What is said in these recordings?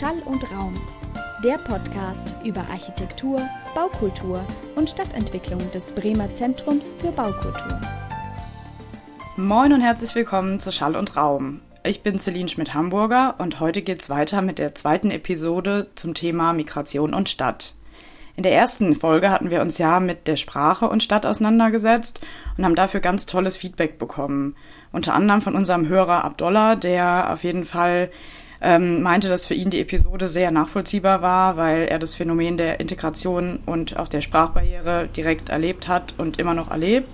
Schall und Raum, der Podcast über Architektur, Baukultur und Stadtentwicklung des Bremer Zentrums für Baukultur. Moin und herzlich willkommen zu Schall und Raum. Ich bin Celine Schmidt-Hamburger und heute geht's weiter mit der zweiten Episode zum Thema Migration und Stadt. In der ersten Folge hatten wir uns ja mit der Sprache und Stadt auseinandergesetzt und haben dafür ganz tolles Feedback bekommen. Unter anderem von unserem Hörer Abdollah, der auf jeden Fall ähm, meinte, dass für ihn die Episode sehr nachvollziehbar war, weil er das Phänomen der Integration und auch der Sprachbarriere direkt erlebt hat und immer noch erlebt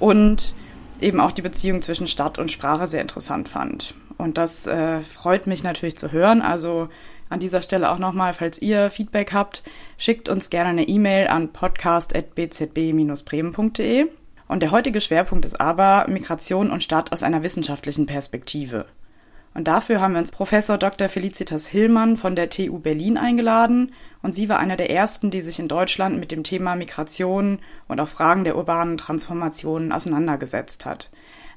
und eben auch die Beziehung zwischen Stadt und Sprache sehr interessant fand. Und das äh, freut mich natürlich zu hören. Also an dieser Stelle auch nochmal, falls ihr Feedback habt, schickt uns gerne eine E-Mail an podcast.bzb-bremen.de. Und der heutige Schwerpunkt ist aber Migration und Stadt aus einer wissenschaftlichen Perspektive. Und dafür haben wir uns Professor Dr. Felicitas Hillmann von der TU Berlin eingeladen. Und sie war eine der ersten, die sich in Deutschland mit dem Thema Migration und auch Fragen der urbanen Transformationen auseinandergesetzt hat.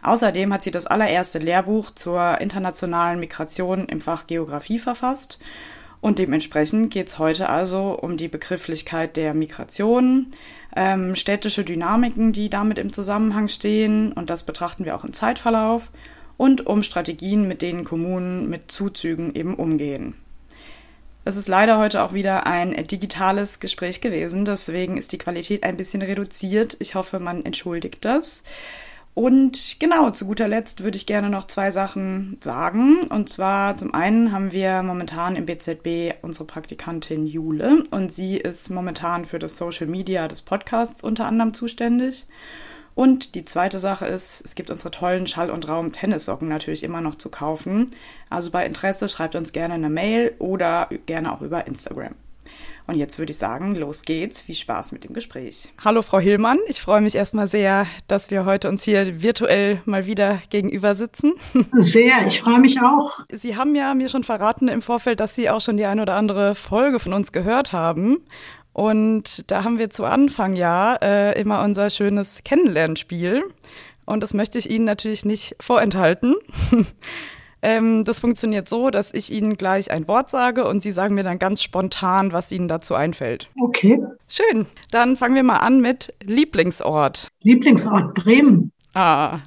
Außerdem hat sie das allererste Lehrbuch zur internationalen Migration im Fach Geografie verfasst. Und dementsprechend geht es heute also um die Begrifflichkeit der Migration, ähm, städtische Dynamiken, die damit im Zusammenhang stehen. Und das betrachten wir auch im Zeitverlauf und um Strategien, mit denen Kommunen mit Zuzügen eben umgehen. Es ist leider heute auch wieder ein digitales Gespräch gewesen, deswegen ist die Qualität ein bisschen reduziert. Ich hoffe, man entschuldigt das. Und genau, zu guter Letzt würde ich gerne noch zwei Sachen sagen. Und zwar zum einen haben wir momentan im BZB unsere Praktikantin Jule und sie ist momentan für das Social Media des Podcasts unter anderem zuständig. Und die zweite Sache ist, es gibt unsere tollen Schall- und Raum-Tennissocken natürlich immer noch zu kaufen. Also bei Interesse schreibt uns gerne eine Mail oder gerne auch über Instagram. Und jetzt würde ich sagen, los geht's. Viel Spaß mit dem Gespräch. Hallo, Frau Hillmann. Ich freue mich erstmal sehr, dass wir heute uns hier virtuell mal wieder gegenüber sitzen. Sehr, ich freue mich auch. Sie haben ja mir schon verraten im Vorfeld, dass Sie auch schon die eine oder andere Folge von uns gehört haben. Und da haben wir zu Anfang ja äh, immer unser schönes Kennenlernspiel. Und das möchte ich Ihnen natürlich nicht vorenthalten. ähm, das funktioniert so, dass ich Ihnen gleich ein Wort sage und Sie sagen mir dann ganz spontan, was Ihnen dazu einfällt. Okay. Schön. Dann fangen wir mal an mit Lieblingsort. Lieblingsort Bremen. Ah.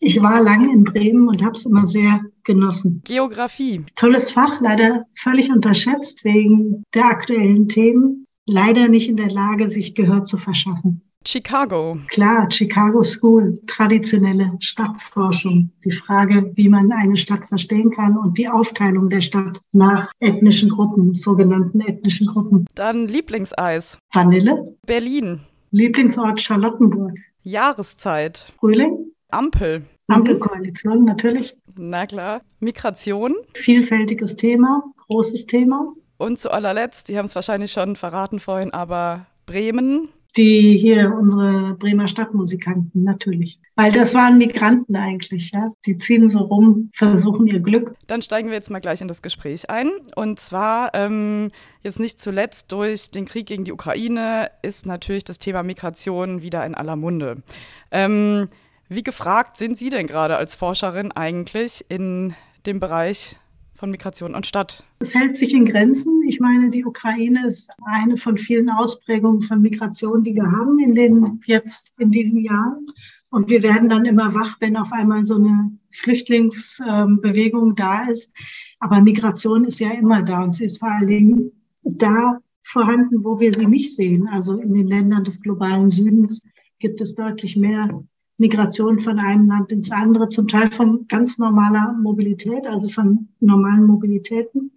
Ich war lange in Bremen und habe es immer sehr genossen. Geografie. Tolles Fach, leider völlig unterschätzt wegen der aktuellen Themen leider nicht in der Lage, sich Gehör zu verschaffen. Chicago. Klar, Chicago School, traditionelle Stadtforschung. Die Frage, wie man eine Stadt verstehen kann und die Aufteilung der Stadt nach ethnischen Gruppen, sogenannten ethnischen Gruppen. Dann Lieblingseis. Vanille. Berlin. Lieblingsort Charlottenburg. Jahreszeit. Frühling. Ampel. Ampelkoalition natürlich. Na klar. Migration. Vielfältiges Thema, großes Thema. Und zu allerletzt, die haben es wahrscheinlich schon verraten vorhin, aber Bremen. Die hier, unsere Bremer Stadtmusikanten, natürlich. Weil das waren Migranten eigentlich, ja. Die ziehen so rum, versuchen ihr Glück. Dann steigen wir jetzt mal gleich in das Gespräch ein. Und zwar, ähm, jetzt nicht zuletzt durch den Krieg gegen die Ukraine, ist natürlich das Thema Migration wieder in aller Munde. Ähm, wie gefragt sind Sie denn gerade als Forscherin eigentlich in dem Bereich von Migration und Stadt? Es hält sich in Grenzen. Ich meine, die Ukraine ist eine von vielen Ausprägungen von Migration, die wir haben in den jetzt in diesen Jahren. Und wir werden dann immer wach, wenn auf einmal so eine Flüchtlingsbewegung da ist. Aber Migration ist ja immer da und sie ist vor allen Dingen da vorhanden, wo wir sie nicht sehen. Also in den Ländern des globalen Südens gibt es deutlich mehr Migration von einem Land ins andere, zum Teil von ganz normaler Mobilität, also von normalen Mobilitäten.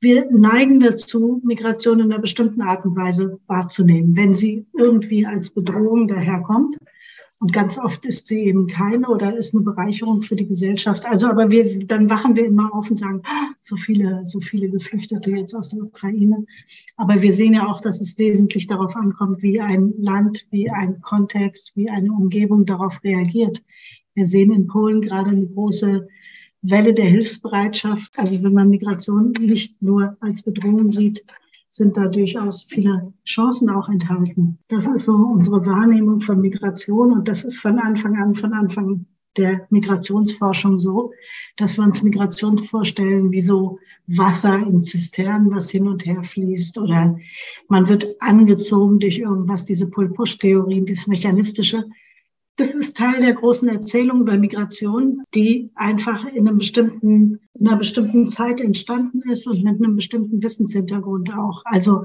Wir neigen dazu, Migration in einer bestimmten Art und Weise wahrzunehmen, wenn sie irgendwie als Bedrohung daherkommt. Und ganz oft ist sie eben keine oder ist eine Bereicherung für die Gesellschaft. Also, aber wir, dann wachen wir immer auf und sagen, ah, so viele, so viele Geflüchtete jetzt aus der Ukraine. Aber wir sehen ja auch, dass es wesentlich darauf ankommt, wie ein Land, wie ein Kontext, wie eine Umgebung darauf reagiert. Wir sehen in Polen gerade eine große Welle der Hilfsbereitschaft. Also wenn man Migration nicht nur als Bedrohung sieht, sind da durchaus viele Chancen auch enthalten. Das ist so unsere Wahrnehmung von Migration und das ist von Anfang an, von Anfang der Migrationsforschung so, dass wir uns Migration vorstellen wie so Wasser in Zisternen, was hin und her fließt oder man wird angezogen durch irgendwas, diese Pull-Push-Theorien, dieses Mechanistische. Das ist Teil der großen Erzählung über Migration, die einfach in, einem bestimmten, in einer bestimmten Zeit entstanden ist und mit einem bestimmten Wissenshintergrund auch. Also,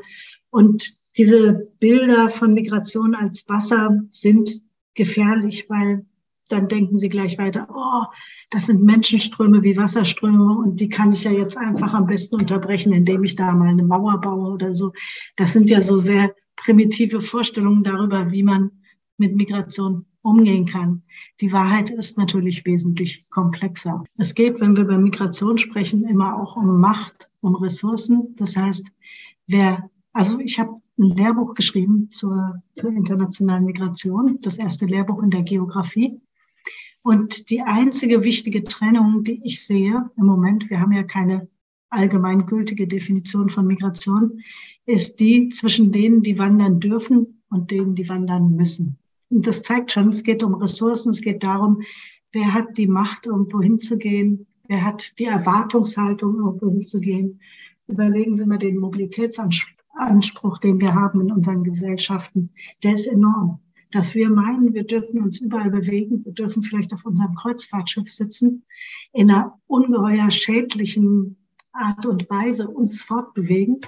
und diese Bilder von Migration als Wasser sind gefährlich, weil dann denken sie gleich weiter, oh, das sind Menschenströme wie Wasserströme und die kann ich ja jetzt einfach am besten unterbrechen, indem ich da mal eine Mauer baue oder so. Das sind ja so sehr primitive Vorstellungen darüber, wie man mit Migration umgehen kann. Die Wahrheit ist natürlich wesentlich komplexer. Es geht, wenn wir über Migration sprechen, immer auch um Macht, um Ressourcen. Das heißt, wer, also ich habe ein Lehrbuch geschrieben zur, zur internationalen Migration, das erste Lehrbuch in der Geografie. Und die einzige wichtige Trennung, die ich sehe im Moment, wir haben ja keine allgemeingültige Definition von Migration, ist die zwischen denen, die wandern dürfen und denen, die wandern müssen. Und das zeigt schon, es geht um Ressourcen, es geht darum, wer hat die Macht, irgendwo hinzugehen, wer hat die Erwartungshaltung, irgendwo hinzugehen. Überlegen Sie mal den Mobilitätsanspruch, den wir haben in unseren Gesellschaften. Der ist enorm dass wir meinen, wir dürfen uns überall bewegen, wir dürfen vielleicht auf unserem Kreuzfahrtschiff sitzen, in einer ungeheuer schädlichen Art und Weise uns fortbewegen.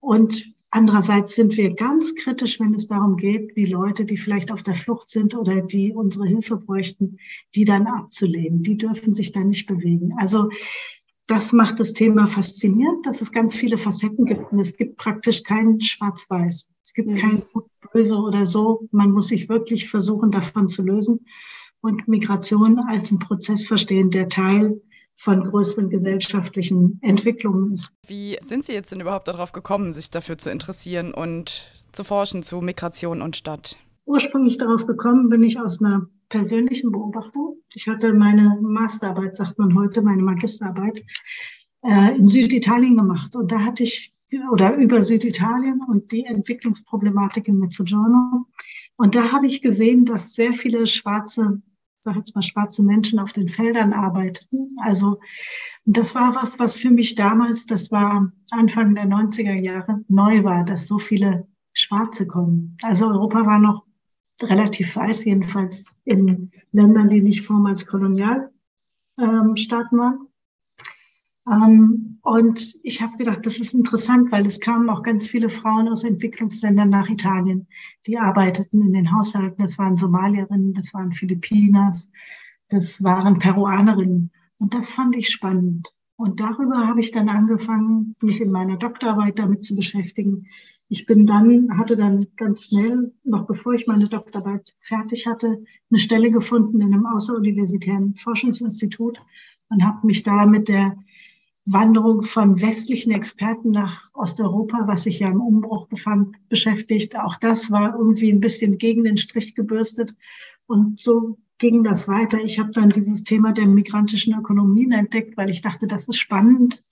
Und andererseits sind wir ganz kritisch, wenn es darum geht, wie Leute, die vielleicht auf der Flucht sind oder die unsere Hilfe bräuchten, die dann abzulehnen. Die dürfen sich dann nicht bewegen. Also das macht das Thema faszinierend, dass es ganz viele Facetten gibt und es gibt praktisch kein Schwarz-Weiß. Es gibt mhm. kein Gut, Böse oder so. Man muss sich wirklich versuchen, davon zu lösen und Migration als einen Prozess verstehen, der Teil von größeren gesellschaftlichen Entwicklungen ist. Wie sind Sie jetzt denn überhaupt darauf gekommen, sich dafür zu interessieren und zu forschen zu Migration und Stadt? Ursprünglich darauf gekommen bin ich aus einer persönlichen Beobachtung. Ich hatte meine Masterarbeit, sagt man heute, meine Magisterarbeit äh, in Süditalien gemacht. Und da hatte ich, oder über Süditalien und die Entwicklungsproblematik in Mezzogiorno. Und da habe ich gesehen, dass sehr viele schwarze, sag jetzt mal schwarze Menschen auf den Feldern arbeiteten. Also, das war was, was für mich damals, das war Anfang der 90er Jahre, neu war, dass so viele Schwarze kommen. Also Europa war noch relativ weiß, jedenfalls in Ländern, die nicht vormals Kolonialstaaten ähm, waren. Ähm, und ich habe gedacht, das ist interessant, weil es kamen auch ganz viele Frauen aus Entwicklungsländern nach Italien, die arbeiteten in den Haushalten. Das waren Somalierinnen, das waren Philippinas, das waren Peruanerinnen. Und das fand ich spannend. Und darüber habe ich dann angefangen, mich in meiner Doktorarbeit damit zu beschäftigen, ich bin dann, hatte dann ganz schnell, noch bevor ich meine Doktorarbeit fertig hatte, eine Stelle gefunden in einem außeruniversitären Forschungsinstitut und habe mich da mit der Wanderung von westlichen Experten nach Osteuropa, was sich ja im Umbruch befand, beschäftigt. Auch das war irgendwie ein bisschen gegen den Strich gebürstet. Und so ging das weiter. Ich habe dann dieses Thema der migrantischen Ökonomien entdeckt, weil ich dachte, das ist spannend.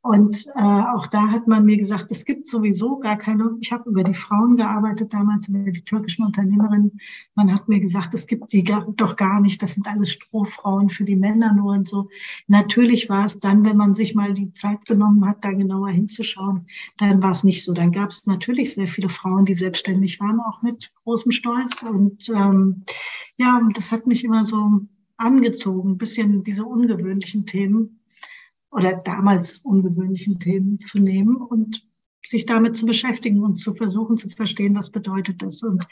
Und äh, auch da hat man mir gesagt, es gibt sowieso gar keine, ich habe über die Frauen gearbeitet damals, über die türkischen Unternehmerinnen. Man hat mir gesagt, es gibt die gar, doch gar nicht, das sind alles Strohfrauen für die Männer nur und so. Natürlich war es dann, wenn man sich mal die Zeit genommen hat, da genauer hinzuschauen, dann war es nicht so. Dann gab es natürlich sehr viele Frauen, die selbstständig waren, auch mit großem Stolz. Und ähm, ja, das hat mich immer so angezogen, bisschen diese ungewöhnlichen Themen oder damals ungewöhnlichen Themen zu nehmen und sich damit zu beschäftigen und zu versuchen zu verstehen, was bedeutet das. Und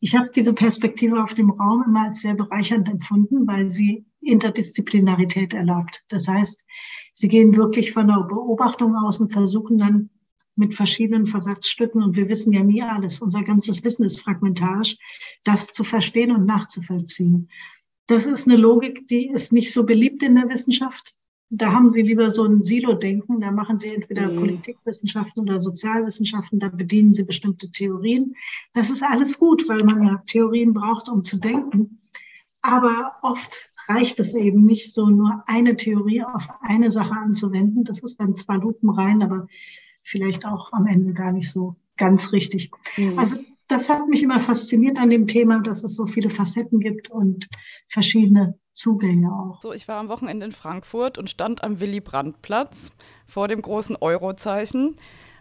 ich habe diese Perspektive auf dem Raum immer als sehr bereichernd empfunden, weil sie Interdisziplinarität erlaubt. Das heißt, sie gehen wirklich von der Beobachtung aus und versuchen dann mit verschiedenen Versatzstücken, und wir wissen ja nie alles, unser ganzes Wissen ist fragmentarisch, das zu verstehen und nachzuvollziehen. Das ist eine Logik, die ist nicht so beliebt in der Wissenschaft. Da haben sie lieber so ein Silo-Denken. Da machen sie entweder mhm. Politikwissenschaften oder Sozialwissenschaften. Da bedienen sie bestimmte Theorien. Das ist alles gut, weil man ja Theorien braucht, um zu denken. Aber oft reicht es eben nicht, so nur eine Theorie auf eine Sache anzuwenden. Das ist dann zwar lupenrein, aber vielleicht auch am Ende gar nicht so ganz richtig. Mhm. Also das hat mich immer fasziniert an dem Thema, dass es so viele Facetten gibt und verschiedene Zugänge auch. So, ich war am Wochenende in Frankfurt und stand am Willy-Brandt-Platz vor dem großen Eurozeichen.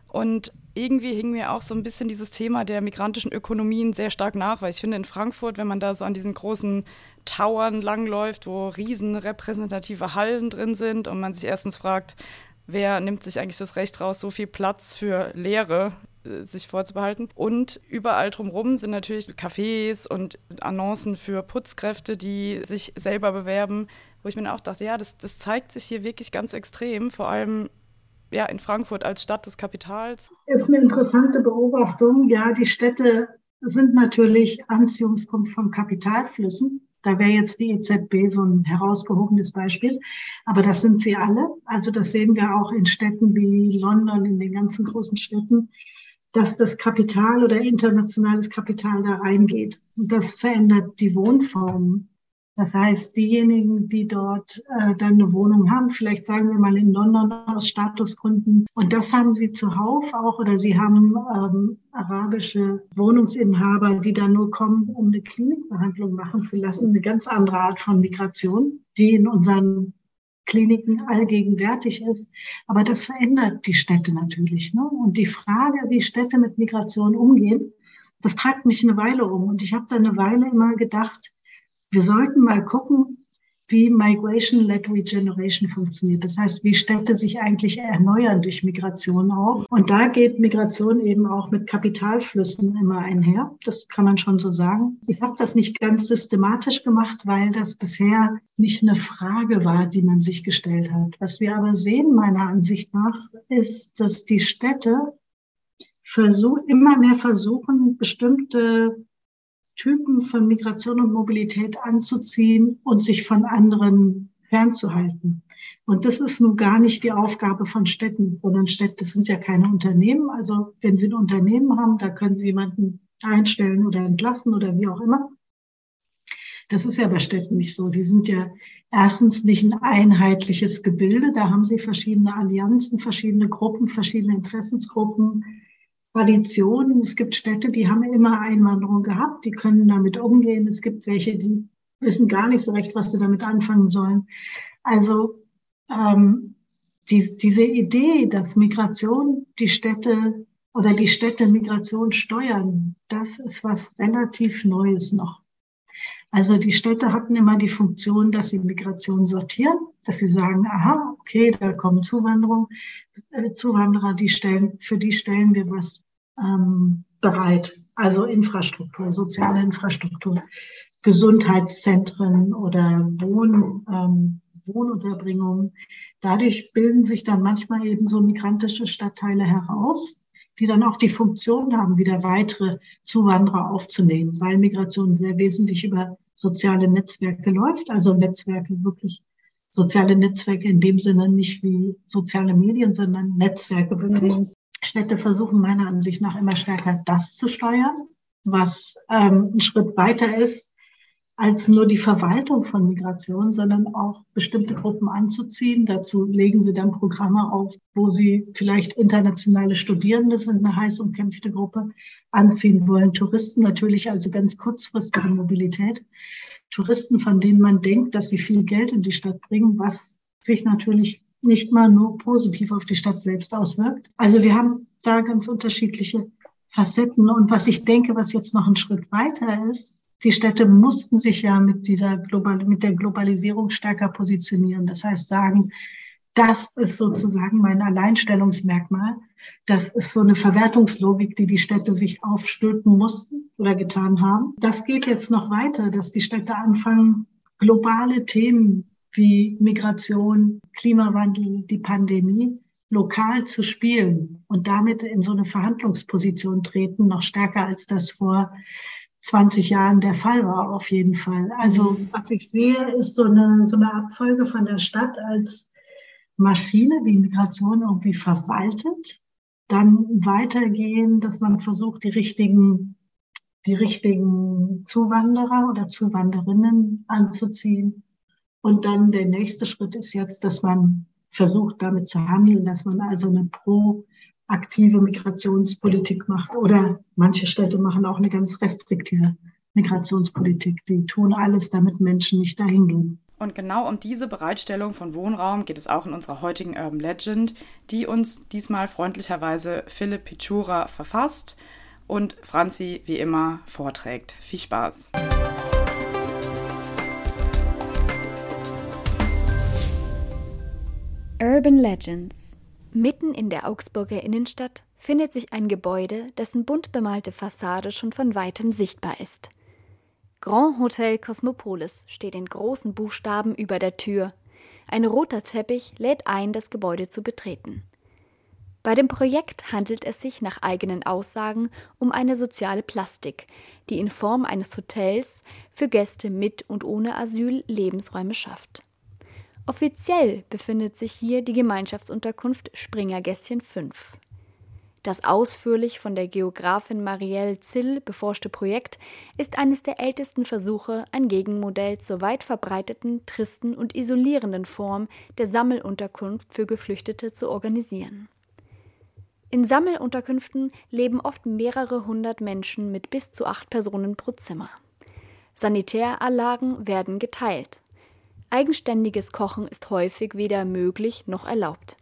Und irgendwie hing mir auch so ein bisschen dieses Thema der migrantischen Ökonomien sehr stark nach, weil ich finde, in Frankfurt, wenn man da so an diesen großen Towern langläuft, wo riesen repräsentative Hallen drin sind und man sich erstens fragt, wer nimmt sich eigentlich das Recht raus, so viel Platz für Leere sich vorzubehalten. Und überall drumherum sind natürlich Cafés und Annoncen für Putzkräfte, die sich selber bewerben, wo ich mir auch dachte, ja, das, das zeigt sich hier wirklich ganz extrem, vor allem ja, in Frankfurt als Stadt des Kapitals. Ist eine interessante Beobachtung. Ja, die Städte sind natürlich Anziehungspunkt von Kapitalflüssen. Da wäre jetzt die EZB so ein herausgehobenes Beispiel. Aber das sind sie alle. Also das sehen wir auch in Städten wie London, in den ganzen großen Städten, dass das Kapital oder internationales Kapital da reingeht. Und das verändert die Wohnformen. Das heißt, diejenigen, die dort äh, dann eine Wohnung haben, vielleicht sagen wir mal in London aus Statusgründen, und das haben sie zuhauf auch, oder sie haben ähm, arabische Wohnungsinhaber, die dann nur kommen, um eine Klinikbehandlung machen zu lassen, eine ganz andere Art von Migration, die in unseren Kliniken allgegenwärtig ist. Aber das verändert die Städte natürlich. Ne? Und die Frage, wie Städte mit Migration umgehen, das treibt mich eine Weile um. Und ich habe da eine Weile immer gedacht, wir sollten mal gucken, wie Migration-led Regeneration funktioniert. Das heißt, wie Städte sich eigentlich erneuern durch Migration auch. Und da geht Migration eben auch mit Kapitalflüssen immer einher. Das kann man schon so sagen. Ich habe das nicht ganz systematisch gemacht, weil das bisher nicht eine Frage war, die man sich gestellt hat. Was wir aber sehen, meiner Ansicht nach, ist, dass die Städte versuch, immer mehr versuchen, bestimmte Typen von Migration und Mobilität anzuziehen und sich von anderen fernzuhalten. Und das ist nun gar nicht die Aufgabe von Städten, sondern Städte sind ja keine Unternehmen. Also wenn Sie ein Unternehmen haben, da können Sie jemanden einstellen oder entlassen oder wie auch immer. Das ist ja bei Städten nicht so. Die sind ja erstens nicht ein einheitliches Gebilde. Da haben Sie verschiedene Allianzen, verschiedene Gruppen, verschiedene Interessensgruppen, Traditionen. Es gibt Städte, die haben immer Einwanderung gehabt, die können damit umgehen. Es gibt welche, die wissen gar nicht so recht, was sie damit anfangen sollen. Also ähm, die, diese Idee, dass Migration die Städte oder die Städte Migration steuern, das ist was relativ Neues noch. Also die Städte hatten immer die Funktion, dass sie Migration sortieren, dass sie sagen, aha, okay, da kommen Zuwanderung, äh, Zuwanderer, die stellen, für die stellen wir was ähm, bereit. Also Infrastruktur, soziale Infrastruktur, Gesundheitszentren oder Wohn, ähm, Wohnunterbringung. Dadurch bilden sich dann manchmal eben so migrantische Stadtteile heraus, die dann auch die Funktion haben, wieder weitere Zuwanderer aufzunehmen, weil Migration sehr wesentlich über soziale Netzwerke läuft, also Netzwerke wirklich soziale Netzwerke in dem Sinne nicht wie soziale Medien, sondern Netzwerke, wirklich Städte versuchen meiner Ansicht nach immer stärker das zu steuern, was ähm, ein Schritt weiter ist als nur die Verwaltung von Migration, sondern auch bestimmte Gruppen anzuziehen. Dazu legen sie dann Programme auf, wo sie vielleicht internationale Studierende sind, eine heiß umkämpfte Gruppe, anziehen wollen. Touristen natürlich, also ganz kurzfristige Mobilität. Touristen, von denen man denkt, dass sie viel Geld in die Stadt bringen, was sich natürlich nicht mal nur positiv auf die Stadt selbst auswirkt. Also wir haben da ganz unterschiedliche Facetten. Und was ich denke, was jetzt noch ein Schritt weiter ist, die Städte mussten sich ja mit dieser Global, mit der Globalisierung stärker positionieren. Das heißt sagen, das ist sozusagen mein Alleinstellungsmerkmal. Das ist so eine Verwertungslogik, die die Städte sich aufstülpen mussten oder getan haben. Das geht jetzt noch weiter, dass die Städte anfangen, globale Themen wie Migration, Klimawandel, die Pandemie lokal zu spielen und damit in so eine Verhandlungsposition treten, noch stärker als das vor 20 Jahren der Fall war, auf jeden Fall. Also was ich sehe, ist so eine, so eine Abfolge von der Stadt als Maschine, die Migration irgendwie verwaltet, dann weitergehen, dass man versucht, die richtigen, die richtigen Zuwanderer oder Zuwanderinnen anzuziehen und dann der nächste Schritt ist jetzt, dass man versucht, damit zu handeln, dass man also eine proaktive Migrationspolitik macht oder manche Städte machen auch eine ganz restriktive Migrationspolitik. Die tun alles, damit Menschen nicht dahin gehen. Und genau um diese Bereitstellung von Wohnraum geht es auch in unserer heutigen Urban Legend, die uns diesmal freundlicherweise Philipp Pichura verfasst und Franzi wie immer vorträgt. Viel Spaß! Urban Legends Mitten in der Augsburger Innenstadt findet sich ein Gebäude, dessen bunt bemalte Fassade schon von weitem sichtbar ist – Grand Hotel Cosmopolis steht in großen Buchstaben über der Tür. Ein roter Teppich lädt ein, das Gebäude zu betreten. Bei dem Projekt handelt es sich nach eigenen Aussagen um eine soziale Plastik, die in Form eines Hotels für Gäste mit und ohne Asyl Lebensräume schafft. Offiziell befindet sich hier die Gemeinschaftsunterkunft Springergässchen 5. Das ausführlich von der Geografin Marielle Zill beforschte Projekt ist eines der ältesten Versuche, ein Gegenmodell zur weit verbreiteten, tristen und isolierenden Form der Sammelunterkunft für Geflüchtete zu organisieren. In Sammelunterkünften leben oft mehrere hundert Menschen mit bis zu acht Personen pro Zimmer. Sanitäranlagen werden geteilt. Eigenständiges Kochen ist häufig weder möglich noch erlaubt.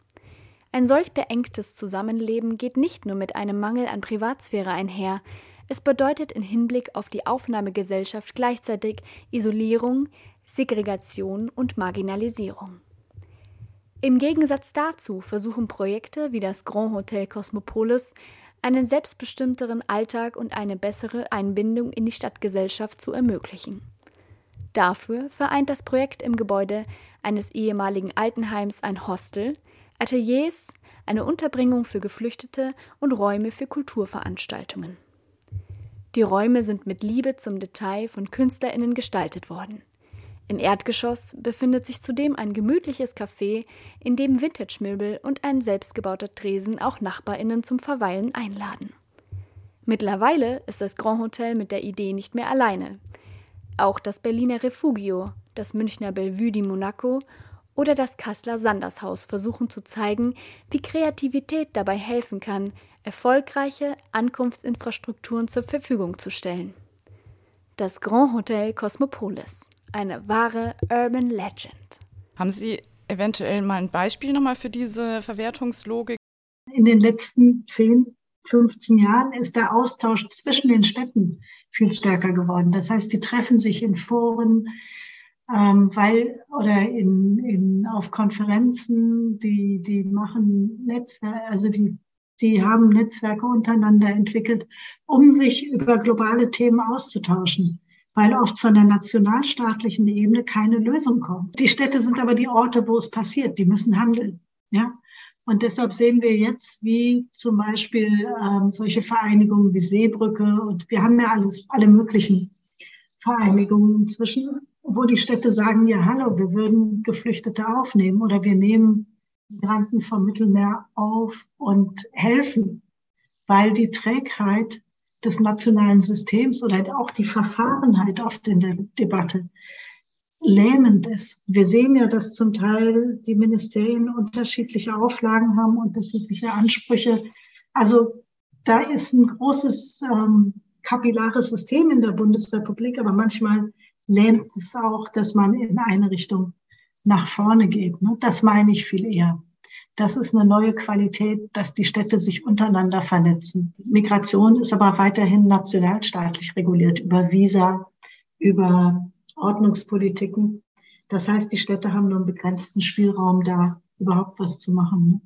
Ein solch beengtes Zusammenleben geht nicht nur mit einem Mangel an Privatsphäre einher, es bedeutet in Hinblick auf die Aufnahmegesellschaft gleichzeitig Isolierung, Segregation und Marginalisierung. Im Gegensatz dazu versuchen Projekte wie das Grand Hotel Cosmopolis einen selbstbestimmteren Alltag und eine bessere Einbindung in die Stadtgesellschaft zu ermöglichen. Dafür vereint das Projekt im Gebäude eines ehemaligen Altenheims ein Hostel, Ateliers, eine Unterbringung für Geflüchtete und Räume für Kulturveranstaltungen. Die Räume sind mit Liebe zum Detail von KünstlerInnen gestaltet worden. Im Erdgeschoss befindet sich zudem ein gemütliches Café, in dem Vintage-Möbel und ein selbstgebauter Tresen auch NachbarInnen zum Verweilen einladen. Mittlerweile ist das Grand Hotel mit der Idee nicht mehr alleine. Auch das Berliner Refugio, das Münchner Bellevue di Monaco oder das Kasseler Sandershaus versuchen zu zeigen, wie Kreativität dabei helfen kann, erfolgreiche Ankunftsinfrastrukturen zur Verfügung zu stellen. Das Grand Hotel Cosmopolis, eine wahre Urban Legend. Haben Sie eventuell mal ein Beispiel nochmal für diese Verwertungslogik? In den letzten 10, 15 Jahren ist der Austausch zwischen den Städten viel stärker geworden. Das heißt, die treffen sich in Foren, ähm, weil oder in, in auf Konferenzen, die die machen Netzwerke, also die die haben Netzwerke untereinander entwickelt, um sich über globale Themen auszutauschen, weil oft von der nationalstaatlichen Ebene keine Lösung kommt. Die Städte sind aber die Orte, wo es passiert. Die müssen handeln, ja. Und deshalb sehen wir jetzt, wie zum Beispiel ähm, solche Vereinigungen wie Seebrücke und wir haben ja alles, alle möglichen Vereinigungen inzwischen, wo die Städte sagen, ja, hallo, wir würden Geflüchtete aufnehmen oder wir nehmen Migranten vom Mittelmeer auf und helfen, weil die Trägheit des nationalen Systems oder auch die Verfahrenheit oft in der Debatte lähmend ist. Wir sehen ja, dass zum Teil die Ministerien unterschiedliche Auflagen haben, unterschiedliche Ansprüche. Also da ist ein großes ähm, kapillares System in der Bundesrepublik, aber manchmal lähmt es auch, dass man in eine Richtung nach vorne geht. Ne? Das meine ich viel eher. Das ist eine neue Qualität, dass die Städte sich untereinander vernetzen. Migration ist aber weiterhin nationalstaatlich reguliert über Visa, über Ordnungspolitiken. Das heißt, die Städte haben nur einen begrenzten Spielraum, da überhaupt was zu machen. Ne?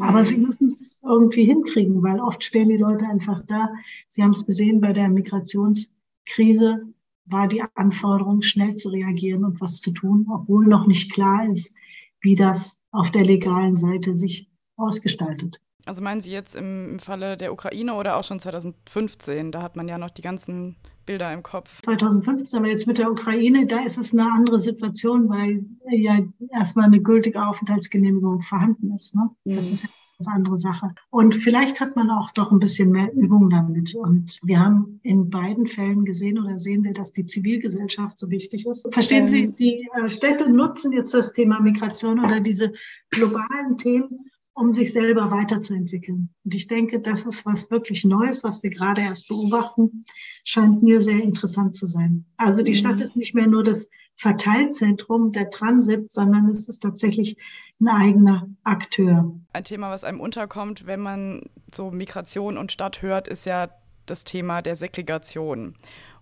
Aber sie müssen es irgendwie hinkriegen, weil oft stehen die Leute einfach da. Sie haben es gesehen bei der Migrationskrise war die Anforderung, schnell zu reagieren und was zu tun, obwohl noch nicht klar ist, wie das auf der legalen Seite sich ausgestaltet. Also meinen Sie jetzt im Falle der Ukraine oder auch schon 2015? Da hat man ja noch die ganzen Bilder im Kopf. 2015, aber jetzt mit der Ukraine, da ist es eine andere Situation, weil ja erstmal eine gültige Aufenthaltsgenehmigung vorhanden ist. Ne? Das mhm. ist ganz andere Sache. Und vielleicht hat man auch doch ein bisschen mehr Übung damit. Und wir haben in beiden Fällen gesehen oder sehen wir, dass die Zivilgesellschaft so wichtig ist. Verstehen Sie, die äh, Städte nutzen jetzt das Thema Migration oder diese globalen Themen, um sich selber weiterzuentwickeln. Und ich denke, das ist was wirklich Neues, was wir gerade erst beobachten, scheint mir sehr interessant zu sein. Also die Stadt mhm. ist nicht mehr nur das Verteilzentrum der Transit, sondern es ist tatsächlich ein eigener Akteur. Ein Thema, was einem unterkommt, wenn man so Migration und Stadt hört, ist ja das Thema der Segregation.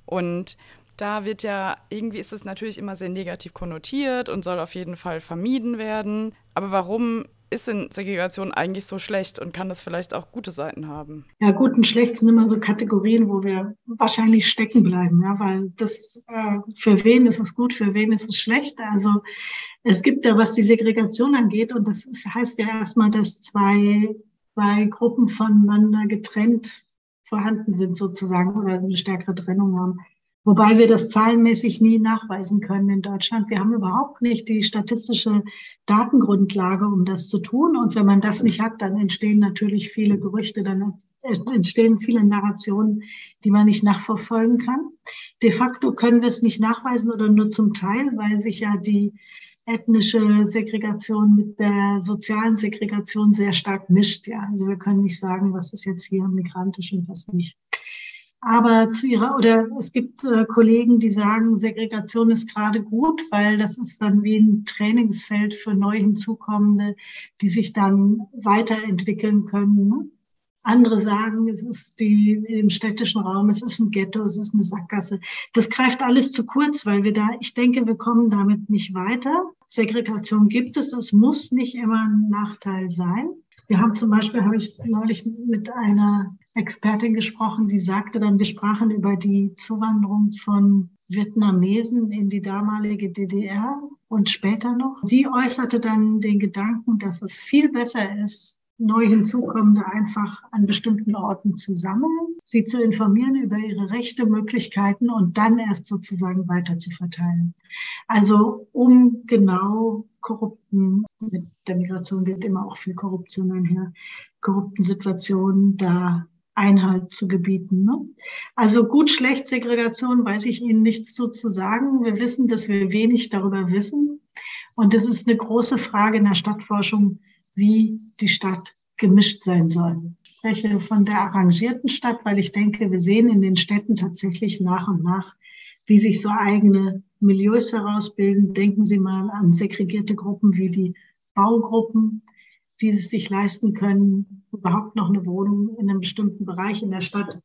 Und da wird ja, irgendwie ist es natürlich immer sehr negativ konnotiert und soll auf jeden Fall vermieden werden. Aber warum ist denn Segregation eigentlich so schlecht und kann das vielleicht auch gute Seiten haben? Ja, gut und schlecht sind immer so Kategorien, wo wir wahrscheinlich stecken bleiben, ja, weil das äh, für wen ist es gut, für wen ist es schlecht. Also es gibt ja, was die Segregation angeht, und das ist, heißt ja erstmal, dass zwei, zwei Gruppen voneinander getrennt vorhanden sind sozusagen oder eine stärkere Trennung haben. Wobei wir das zahlenmäßig nie nachweisen können in Deutschland. Wir haben überhaupt nicht die statistische Datengrundlage, um das zu tun. Und wenn man das nicht hat, dann entstehen natürlich viele Gerüchte, dann entstehen viele Narrationen, die man nicht nachverfolgen kann. De facto können wir es nicht nachweisen oder nur zum Teil, weil sich ja die ethnische Segregation mit der sozialen Segregation sehr stark mischt. Ja, also wir können nicht sagen, was ist jetzt hier migrantisch und was nicht. Aber zu ihrer, oder es gibt äh, Kollegen, die sagen, Segregation ist gerade gut, weil das ist dann wie ein Trainingsfeld für neu hinzukommende, die sich dann weiterentwickeln können. Ne? Andere sagen, es ist die im städtischen Raum, es ist ein Ghetto, es ist eine Sackgasse. Das greift alles zu kurz, weil wir da, ich denke, wir kommen damit nicht weiter. Segregation gibt es, das muss nicht immer ein Nachteil sein. Wir haben zum Beispiel, habe ich neulich mit einer Expertin gesprochen, die sagte dann, wir sprachen über die Zuwanderung von Vietnamesen in die damalige DDR und später noch. Sie äußerte dann den Gedanken, dass es viel besser ist, neu hinzukommende einfach an bestimmten Orten zu sammeln, sie zu informieren über ihre Rechte, Möglichkeiten und dann erst sozusagen weiter zu verteilen. Also um genau korrupten, mit der Migration geht immer auch viel Korruption einher, korrupten Situationen da Einhalt zu gebieten. Ne? Also gut, schlecht Segregation weiß ich Ihnen nichts zu, zu sagen. Wir wissen, dass wir wenig darüber wissen. Und es ist eine große Frage in der Stadtforschung, wie die Stadt gemischt sein soll. Ich spreche von der arrangierten Stadt, weil ich denke, wir sehen in den Städten tatsächlich nach und nach, wie sich so eigene Milieus herausbilden. Denken Sie mal an segregierte Gruppen wie die Baugruppen, die es sich leisten können, überhaupt noch eine Wohnung in einem bestimmten Bereich in der Stadt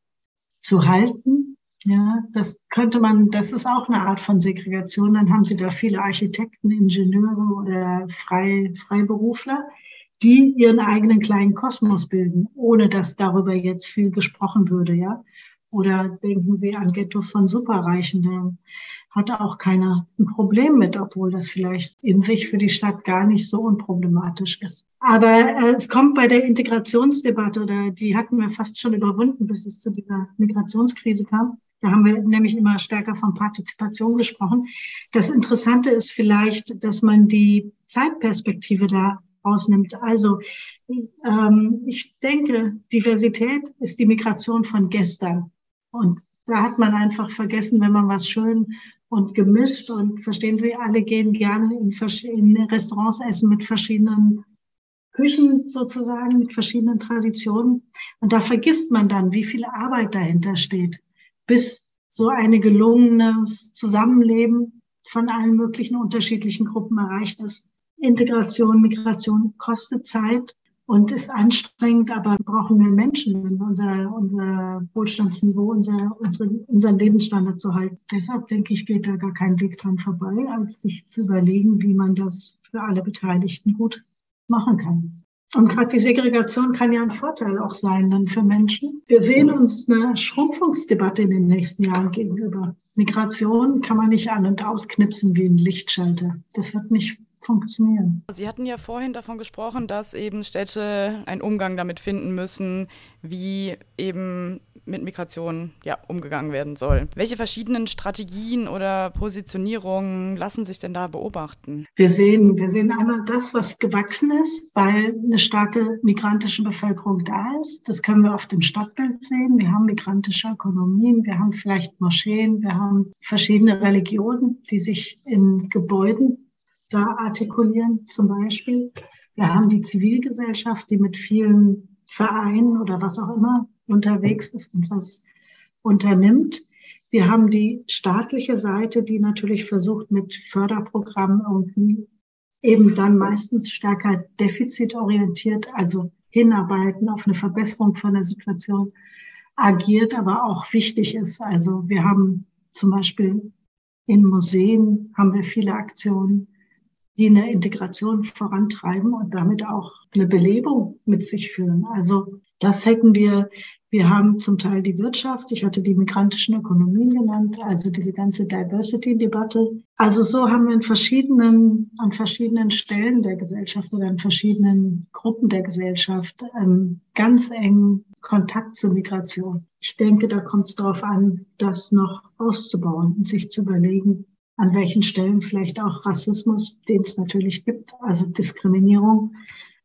zu halten. Ja, das könnte man, das ist auch eine Art von Segregation. Dann haben Sie da viele Architekten, Ingenieure oder Frei, Freiberufler, die ihren eigenen kleinen Kosmos bilden, ohne dass darüber jetzt viel gesprochen würde, ja. Oder denken Sie an Ghettos von Superreichen. Da hatte auch keiner ein Problem mit, obwohl das vielleicht in sich für die Stadt gar nicht so unproblematisch ist. Aber äh, es kommt bei der Integrationsdebatte, oder die hatten wir fast schon überwunden, bis es zu dieser Migrationskrise kam. Da haben wir nämlich immer stärker von Partizipation gesprochen. Das Interessante ist vielleicht, dass man die Zeitperspektive da ausnimmt. Also ähm, ich denke, Diversität ist die Migration von gestern. Und da hat man einfach vergessen, wenn man was schön und gemischt und verstehen Sie, alle gehen gerne in, in Restaurants essen mit verschiedenen Küchen sozusagen, mit verschiedenen Traditionen. Und da vergisst man dann, wie viel Arbeit dahinter steht, bis so eine gelungenes Zusammenleben von allen möglichen unterschiedlichen Gruppen erreicht ist. Integration, Migration kostet Zeit und ist anstrengend, aber wir brauchen mehr Menschen, um unser, unser Wohlstandsniveau, unser, unsere, unseren Lebensstandard zu halten. Deshalb denke ich, geht da gar kein Weg dran vorbei, als sich zu überlegen, wie man das für alle Beteiligten gut machen kann. Und gerade die Segregation kann ja ein Vorteil auch sein dann für Menschen. Wir sehen uns eine Schrumpfungsdebatte in den nächsten Jahren gegenüber. Migration kann man nicht an und ausknipsen wie ein Lichtschalter. Das wird nicht funktionieren. Sie hatten ja vorhin davon gesprochen, dass eben Städte einen Umgang damit finden müssen, wie eben mit Migration ja, umgegangen werden soll. Welche verschiedenen Strategien oder Positionierungen lassen sich denn da beobachten? Wir sehen, wir sehen einmal das, was gewachsen ist, weil eine starke migrantische Bevölkerung da ist. Das können wir auf dem Stadtbild sehen. Wir haben migrantische Ökonomien, wir haben vielleicht Moscheen, wir haben verschiedene Religionen, die sich in Gebäuden da artikulieren zum Beispiel. Wir haben die Zivilgesellschaft, die mit vielen Vereinen oder was auch immer unterwegs ist und was unternimmt. Wir haben die staatliche Seite, die natürlich versucht, mit Förderprogrammen irgendwie eben dann meistens stärker defizitorientiert, also hinarbeiten auf eine Verbesserung von der Situation agiert, aber auch wichtig ist. Also wir haben zum Beispiel in Museen haben wir viele Aktionen, die eine Integration vorantreiben und damit auch eine Belebung mit sich führen. Also das hätten wir wir haben zum Teil die Wirtschaft, ich hatte die migrantischen Ökonomien genannt, also diese ganze Diversity-Debatte. Also so haben wir in verschiedenen, an verschiedenen Stellen der Gesellschaft oder in verschiedenen Gruppen der Gesellschaft ähm, ganz engen Kontakt zur Migration. Ich denke, da kommt es darauf an, das noch auszubauen und sich zu überlegen, an welchen Stellen vielleicht auch Rassismus, den es natürlich gibt, also Diskriminierung,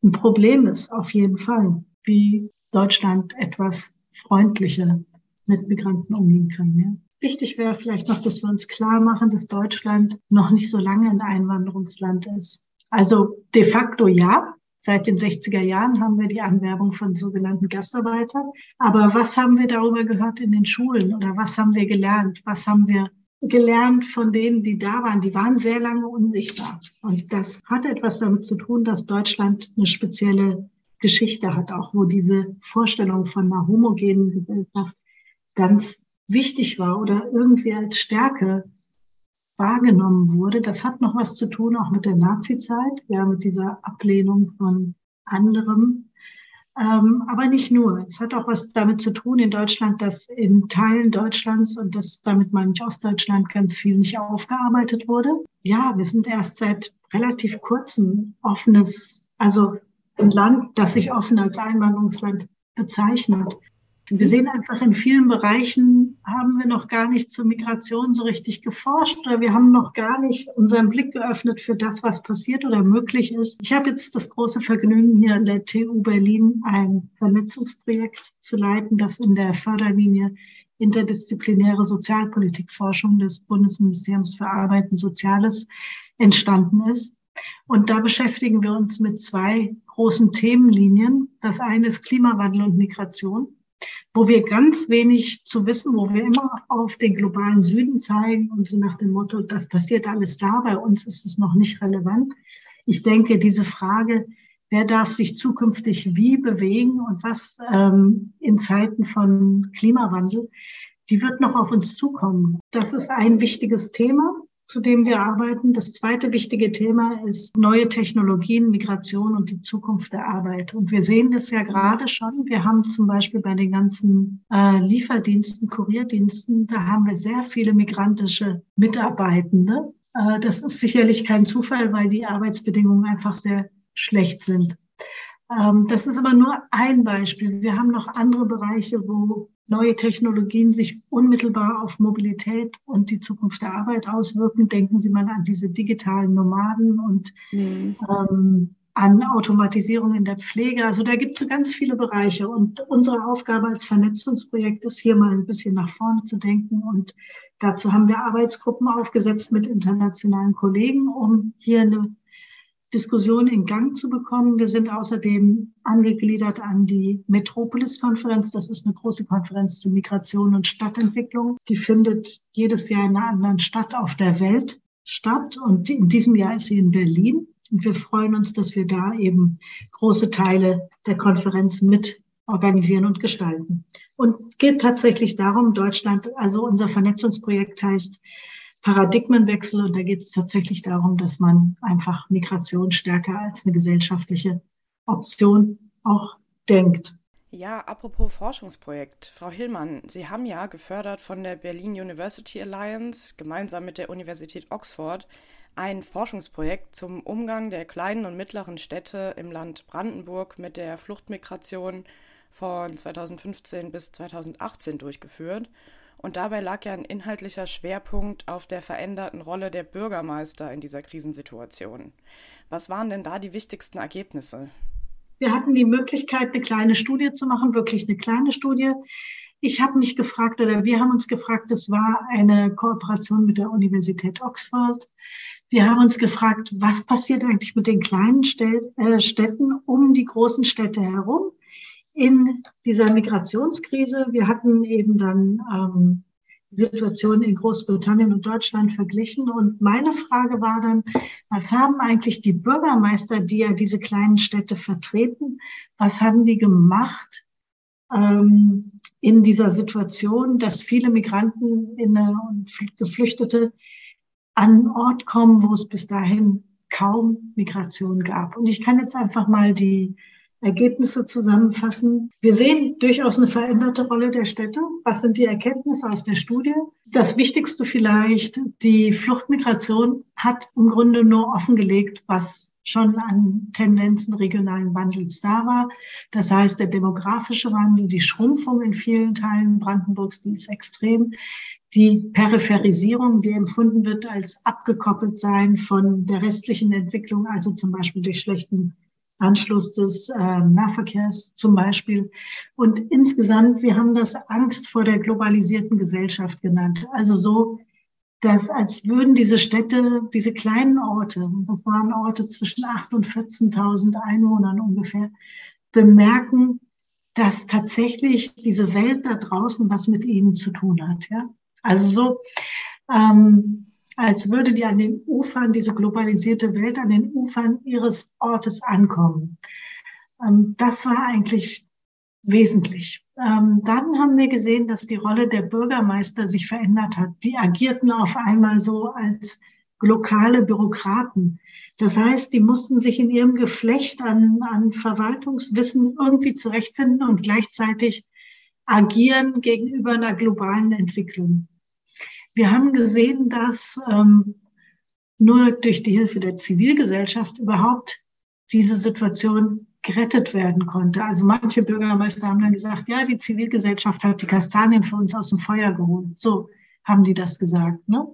ein Problem ist, auf jeden Fall. Wie Deutschland etwas freundlicher mit Migranten umgehen kann. Ja. Wichtig wäre vielleicht noch, dass wir uns klar machen, dass Deutschland noch nicht so lange ein Einwanderungsland ist. Also de facto ja. Seit den 60er Jahren haben wir die Anwerbung von sogenannten Gastarbeitern. Aber was haben wir darüber gehört in den Schulen oder was haben wir gelernt? Was haben wir gelernt von denen, die da waren? Die waren sehr lange unsichtbar. Und das hat etwas damit zu tun, dass Deutschland eine spezielle Geschichte hat, auch wo diese Vorstellung von einer homogenen Gesellschaft ganz wichtig war oder irgendwie als Stärke wahrgenommen wurde. Das hat noch was zu tun auch mit der Nazizeit, ja, mit dieser Ablehnung von anderem. Ähm, aber nicht nur. Es hat auch was damit zu tun in Deutschland, dass in Teilen Deutschlands, und das damit meine ich Ostdeutschland, ganz viel nicht aufgearbeitet wurde. Ja, wir sind erst seit relativ kurzem offenes, also ein Land, das sich offen als Einwanderungsland bezeichnet. Wir sehen einfach in vielen Bereichen haben wir noch gar nicht zur Migration so richtig geforscht oder wir haben noch gar nicht unseren Blick geöffnet für das, was passiert oder möglich ist. Ich habe jetzt das große Vergnügen, hier an der TU Berlin ein Vernetzungsprojekt zu leiten, das in der Förderlinie interdisziplinäre Sozialpolitikforschung des Bundesministeriums für Arbeit und Soziales entstanden ist. Und da beschäftigen wir uns mit zwei großen Themenlinien. Das eine ist Klimawandel und Migration, wo wir ganz wenig zu wissen, wo wir immer auf den globalen Süden zeigen und so nach dem Motto, das passiert alles da, bei uns ist es noch nicht relevant. Ich denke, diese Frage, wer darf sich zukünftig wie bewegen und was ähm, in Zeiten von Klimawandel, die wird noch auf uns zukommen. Das ist ein wichtiges Thema zu dem wir arbeiten. Das zweite wichtige Thema ist neue Technologien, Migration und die Zukunft der Arbeit. Und wir sehen das ja gerade schon. Wir haben zum Beispiel bei den ganzen äh, Lieferdiensten, Kurierdiensten, da haben wir sehr viele migrantische Mitarbeitende. Äh, das ist sicherlich kein Zufall, weil die Arbeitsbedingungen einfach sehr schlecht sind. Ähm, das ist aber nur ein Beispiel. Wir haben noch andere Bereiche, wo neue Technologien sich unmittelbar auf Mobilität und die Zukunft der Arbeit auswirken. Denken Sie mal an diese digitalen Nomaden und mhm. ähm, an Automatisierung in der Pflege. Also da gibt es so ganz viele Bereiche. Und unsere Aufgabe als Vernetzungsprojekt ist hier mal ein bisschen nach vorne zu denken. Und dazu haben wir Arbeitsgruppen aufgesetzt mit internationalen Kollegen, um hier eine Diskussion in Gang zu bekommen. Wir sind außerdem angegliedert an die Metropolis-Konferenz. Das ist eine große Konferenz zur Migration und Stadtentwicklung. Die findet jedes Jahr in einer anderen Stadt auf der Welt statt. Und in diesem Jahr ist sie in Berlin. Und wir freuen uns, dass wir da eben große Teile der Konferenz mit organisieren und gestalten. Und geht tatsächlich darum, Deutschland, also unser Vernetzungsprojekt heißt Paradigmenwechsel und da geht es tatsächlich darum, dass man einfach Migration stärker als eine gesellschaftliche Option auch denkt. Ja, apropos Forschungsprojekt. Frau Hillmann, Sie haben ja gefördert von der Berlin University Alliance gemeinsam mit der Universität Oxford ein Forschungsprojekt zum Umgang der kleinen und mittleren Städte im Land Brandenburg mit der Fluchtmigration von 2015 bis 2018 durchgeführt. Und dabei lag ja ein inhaltlicher Schwerpunkt auf der veränderten Rolle der Bürgermeister in dieser Krisensituation. Was waren denn da die wichtigsten Ergebnisse? Wir hatten die Möglichkeit, eine kleine Studie zu machen, wirklich eine kleine Studie. Ich habe mich gefragt, oder wir haben uns gefragt, es war eine Kooperation mit der Universität Oxford. Wir haben uns gefragt, was passiert eigentlich mit den kleinen äh, Städten um die großen Städte herum in dieser Migrationskrise. Wir hatten eben dann ähm, Situation in Großbritannien und Deutschland verglichen. Und meine Frage war dann, was haben eigentlich die Bürgermeister, die ja diese kleinen Städte vertreten, was haben die gemacht ähm, in dieser Situation, dass viele Migranten und Geflüchtete an Ort kommen, wo es bis dahin kaum Migration gab. Und ich kann jetzt einfach mal die Ergebnisse zusammenfassen. Wir sehen durchaus eine veränderte Rolle der Städte. Was sind die Erkenntnisse aus der Studie? Das Wichtigste vielleicht, die Fluchtmigration hat im Grunde nur offengelegt, was schon an Tendenzen regionalen Wandels da war. Das heißt, der demografische Wandel, die Schrumpfung in vielen Teilen Brandenburgs, die ist extrem. Die Peripherisierung, die empfunden wird als abgekoppelt sein von der restlichen Entwicklung, also zum Beispiel durch schlechten Anschluss des äh, Nahverkehrs zum Beispiel. Und insgesamt, wir haben das Angst vor der globalisierten Gesellschaft genannt. Also so, dass als würden diese Städte, diese kleinen Orte, das waren Orte zwischen 8.000 und 14.000 Einwohnern ungefähr, bemerken, dass tatsächlich diese Welt da draußen was mit ihnen zu tun hat. Ja? Also so, ähm, als würde die an den Ufern, diese globalisierte Welt an den Ufern ihres Ortes ankommen. Ähm, das war eigentlich wesentlich. Ähm, dann haben wir gesehen, dass die Rolle der Bürgermeister sich verändert hat. Die agierten auf einmal so als lokale Bürokraten. Das heißt, die mussten sich in ihrem Geflecht an, an Verwaltungswissen irgendwie zurechtfinden und gleichzeitig agieren gegenüber einer globalen Entwicklung. Wir haben gesehen, dass ähm, nur durch die Hilfe der Zivilgesellschaft überhaupt diese Situation gerettet werden konnte. Also manche Bürgermeister haben dann gesagt, ja, die Zivilgesellschaft hat die Kastanien für uns aus dem Feuer geholt. So haben die das gesagt. Ne?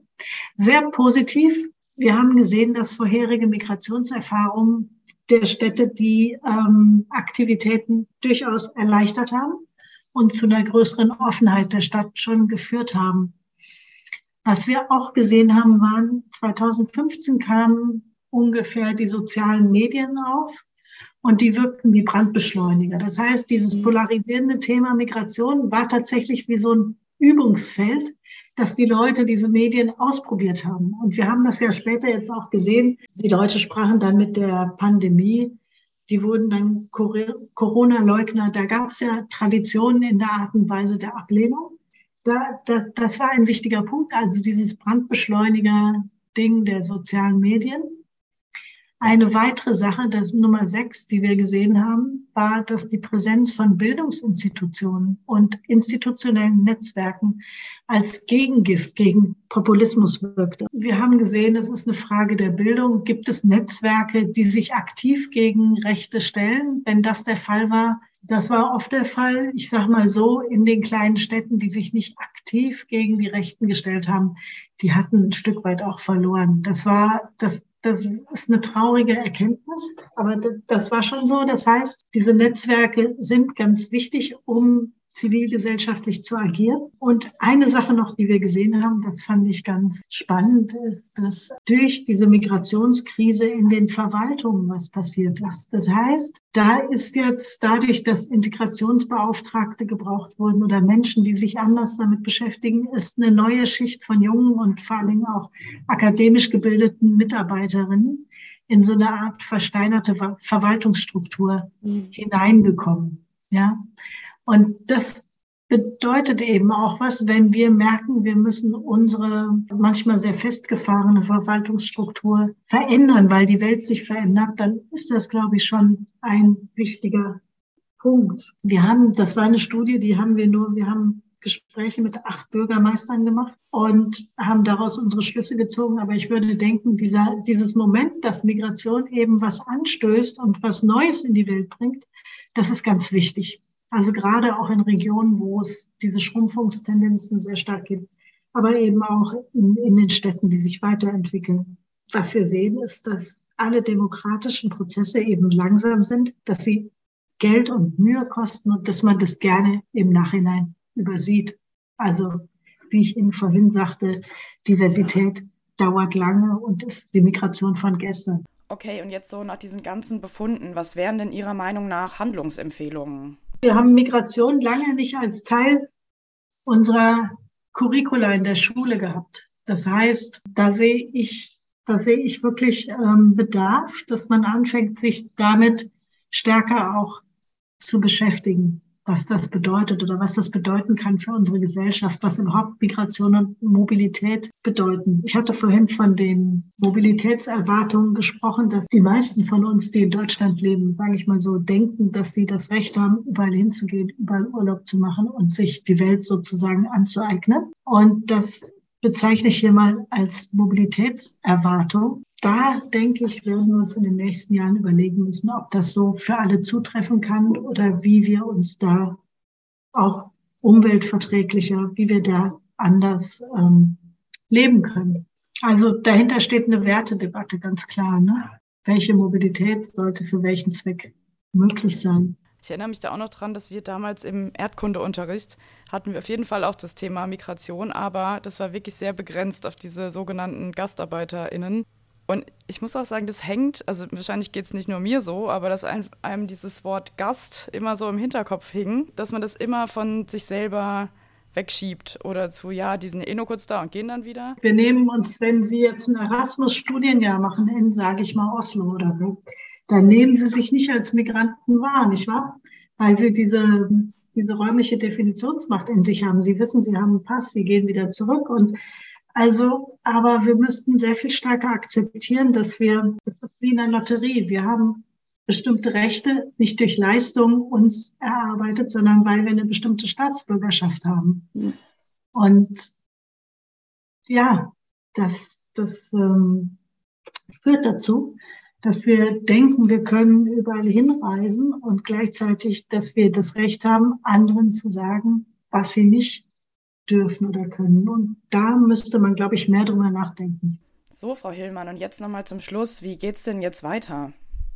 Sehr positiv. Wir haben gesehen, dass vorherige Migrationserfahrungen der Städte die ähm, Aktivitäten durchaus erleichtert haben und zu einer größeren Offenheit der Stadt schon geführt haben. Was wir auch gesehen haben, waren 2015 kamen ungefähr die sozialen Medien auf und die wirkten wie Brandbeschleuniger. Das heißt, dieses polarisierende Thema Migration war tatsächlich wie so ein Übungsfeld, dass die Leute diese Medien ausprobiert haben. Und wir haben das ja später jetzt auch gesehen. Die Leute sprachen dann mit der Pandemie. Die wurden dann Corona-Leugner. Da gab es ja Traditionen in der Art und Weise der Ablehnung da, da, das war ein wichtiger Punkt, also dieses Brandbeschleuniger-Ding der sozialen Medien. Eine weitere Sache, das Nummer sechs, die wir gesehen haben, war, dass die Präsenz von Bildungsinstitutionen und institutionellen Netzwerken als Gegengift gegen Populismus wirkte. Wir haben gesehen, es ist eine Frage der Bildung. Gibt es Netzwerke, die sich aktiv gegen Rechte stellen? Wenn das der Fall war, das war oft der Fall, ich sage mal so, in den kleinen Städten, die sich nicht aktiv gegen die Rechten gestellt haben, die hatten ein Stück weit auch verloren. Das war, das, das ist eine traurige Erkenntnis, aber das war schon so. Das heißt, diese Netzwerke sind ganz wichtig, um zivilgesellschaftlich zu agieren. Und eine Sache noch, die wir gesehen haben, das fand ich ganz spannend, ist, dass durch diese Migrationskrise in den Verwaltungen was passiert ist. Das heißt, da ist jetzt dadurch, dass Integrationsbeauftragte gebraucht wurden oder Menschen, die sich anders damit beschäftigen, ist eine neue Schicht von jungen und vor allen Dingen auch akademisch gebildeten Mitarbeiterinnen in so eine Art versteinerte Verwaltungsstruktur mhm. hineingekommen. Ja, und das bedeutet eben auch was, wenn wir merken, wir müssen unsere manchmal sehr festgefahrene Verwaltungsstruktur verändern, weil die Welt sich verändert, dann ist das, glaube ich, schon ein wichtiger Punkt. Wir haben, das war eine Studie, die haben wir nur, wir haben Gespräche mit acht Bürgermeistern gemacht und haben daraus unsere Schlüsse gezogen. Aber ich würde denken, dieser, dieses Moment, dass Migration eben was anstößt und was Neues in die Welt bringt, das ist ganz wichtig. Also gerade auch in Regionen, wo es diese Schrumpfungstendenzen sehr stark gibt, aber eben auch in, in den Städten, die sich weiterentwickeln. Was wir sehen, ist, dass alle demokratischen Prozesse eben langsam sind, dass sie Geld und Mühe kosten und dass man das gerne im Nachhinein übersieht. Also, wie ich Ihnen vorhin sagte, Diversität dauert lange und ist die Migration von gestern. Okay, und jetzt so nach diesen ganzen Befunden, was wären denn Ihrer Meinung nach Handlungsempfehlungen? Wir haben Migration lange nicht als Teil unserer Curricula in der Schule gehabt. Das heißt, da sehe ich, da sehe ich wirklich ähm, Bedarf, dass man anfängt, sich damit stärker auch zu beschäftigen was das bedeutet oder was das bedeuten kann für unsere Gesellschaft, was überhaupt Migration und Mobilität bedeuten. Ich hatte vorhin von den Mobilitätserwartungen gesprochen, dass die meisten von uns, die in Deutschland leben, sage ich mal so, denken, dass sie das Recht haben, überall hinzugehen, überall Urlaub zu machen und sich die Welt sozusagen anzueignen. Und das bezeichne ich hier mal als Mobilitätserwartung da denke ich, werden wir uns in den nächsten Jahren überlegen müssen, ob das so für alle zutreffen kann oder wie wir uns da auch umweltverträglicher, wie wir da anders ähm, leben können. Also dahinter steht eine Wertedebatte ganz klar. Ne? Welche Mobilität sollte für welchen Zweck möglich sein? Ich erinnere mich da auch noch dran, dass wir damals im Erdkundeunterricht hatten wir auf jeden Fall auch das Thema Migration, aber das war wirklich sehr begrenzt auf diese sogenannten GastarbeiterInnen. Und ich muss auch sagen, das hängt, also wahrscheinlich geht es nicht nur mir so, aber dass einem, dieses Wort Gast immer so im Hinterkopf hing, dass man das immer von sich selber wegschiebt oder zu, ja, die sind eh nur kurz da und gehen dann wieder. Wir nehmen uns, wenn Sie jetzt ein Erasmus-Studienjahr machen in, sage ich mal, Oslo oder so, dann nehmen Sie sich nicht als Migranten wahr, nicht wahr? Weil Sie diese, diese räumliche Definitionsmacht in sich haben. Sie wissen, Sie haben einen Pass, Sie gehen wieder zurück und also, aber wir müssten sehr viel stärker akzeptieren, dass wir, wie in einer Lotterie, wir haben bestimmte Rechte nicht durch Leistung uns erarbeitet, sondern weil wir eine bestimmte Staatsbürgerschaft haben. Und ja, das, das ähm, führt dazu, dass wir denken, wir können überall hinreisen und gleichzeitig, dass wir das Recht haben, anderen zu sagen, was sie nicht dürfen oder können. Und da müsste man, glaube ich, mehr drüber nachdenken. So, Frau Hillmann, und jetzt nochmal zum Schluss. Wie geht es denn jetzt weiter?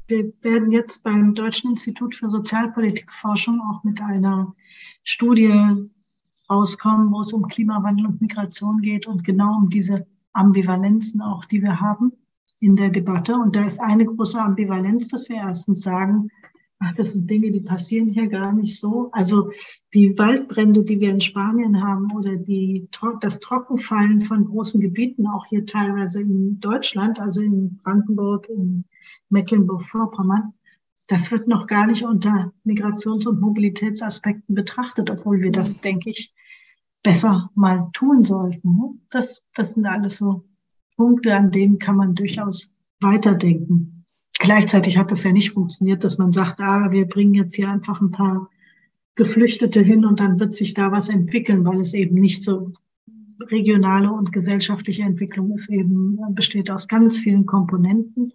Wir werden jetzt beim Deutschen Institut für Sozialpolitikforschung auch mit einer Studie rauskommen, wo es um Klimawandel und Migration geht und genau um diese Ambivalenzen auch, die wir haben in der Debatte. Und da ist eine große Ambivalenz, dass wir erstens sagen, das sind Dinge, die passieren hier gar nicht so. Also die Waldbrände, die wir in Spanien haben oder die, das Trockenfallen von großen Gebieten, auch hier teilweise in Deutschland, also in Brandenburg, in Mecklenburg-Vorpommern, das wird noch gar nicht unter Migrations- und Mobilitätsaspekten betrachtet, obwohl wir das, denke ich, besser mal tun sollten. Ne? Das, das sind alles so Punkte, an denen kann man durchaus weiterdenken. Gleichzeitig hat das ja nicht funktioniert, dass man sagt, ah, wir bringen jetzt hier einfach ein paar Geflüchtete hin und dann wird sich da was entwickeln, weil es eben nicht so regionale und gesellschaftliche Entwicklung ist eben, besteht aus ganz vielen Komponenten.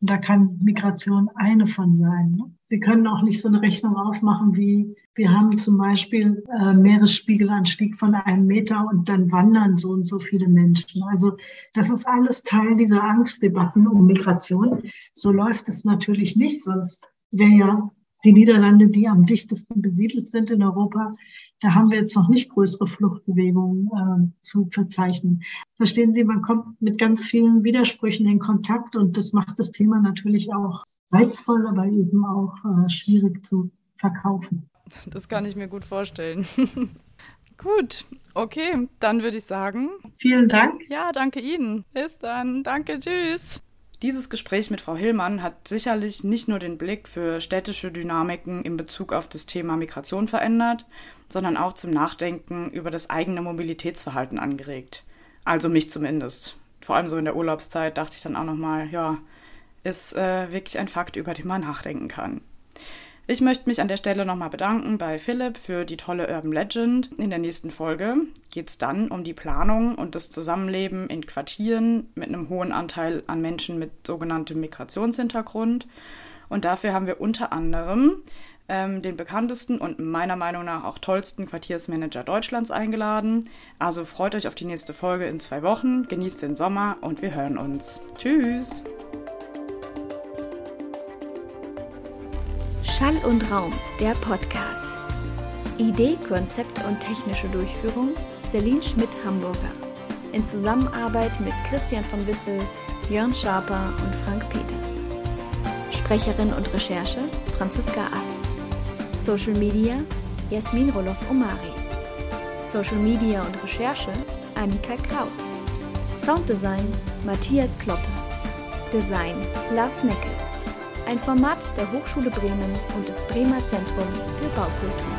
Und da kann Migration eine von sein. Ne? Sie können auch nicht so eine Rechnung aufmachen wie, wir haben zum Beispiel äh, Meeresspiegelanstieg von einem Meter und dann wandern so und so viele Menschen. Also das ist alles Teil dieser Angstdebatten um Migration. So läuft es natürlich nicht, sonst wäre ja die Niederlande, die am dichtesten besiedelt sind in Europa, da haben wir jetzt noch nicht größere Fluchtbewegungen äh, zu verzeichnen. Verstehen Sie, man kommt mit ganz vielen Widersprüchen in Kontakt und das macht das Thema natürlich auch reizvoll, aber eben auch äh, schwierig zu verkaufen. Das kann ich mir gut vorstellen. gut, okay, dann würde ich sagen. Vielen Dank. Ja, danke Ihnen. Bis dann. Danke, tschüss. Dieses Gespräch mit Frau Hillmann hat sicherlich nicht nur den Blick für städtische Dynamiken in Bezug auf das Thema Migration verändert, sondern auch zum Nachdenken über das eigene Mobilitätsverhalten angeregt. Also mich zumindest. Vor allem so in der Urlaubszeit dachte ich dann auch nochmal, ja, ist äh, wirklich ein Fakt, über den man nachdenken kann. Ich möchte mich an der Stelle nochmal bedanken bei Philipp für die tolle Urban Legend. In der nächsten Folge geht es dann um die Planung und das Zusammenleben in Quartieren mit einem hohen Anteil an Menschen mit sogenanntem Migrationshintergrund. Und dafür haben wir unter anderem ähm, den bekanntesten und meiner Meinung nach auch tollsten Quartiersmanager Deutschlands eingeladen. Also freut euch auf die nächste Folge in zwei Wochen, genießt den Sommer und wir hören uns. Tschüss! Schall und Raum, der Podcast. Idee, Konzept und technische Durchführung Celine Schmidt-Hamburger. in Zusammenarbeit mit Christian von Wissel, Jörn Schaper und Frank Peters. Sprecherin und Recherche Franziska Ass. Social Media Jasmin Roloff-Omari. Social Media und Recherche Annika Kraut. Sounddesign Matthias Kloppe. Design Lars Neckel. Ein Format der Hochschule Bremen und des Bremer Zentrums für Baukultur.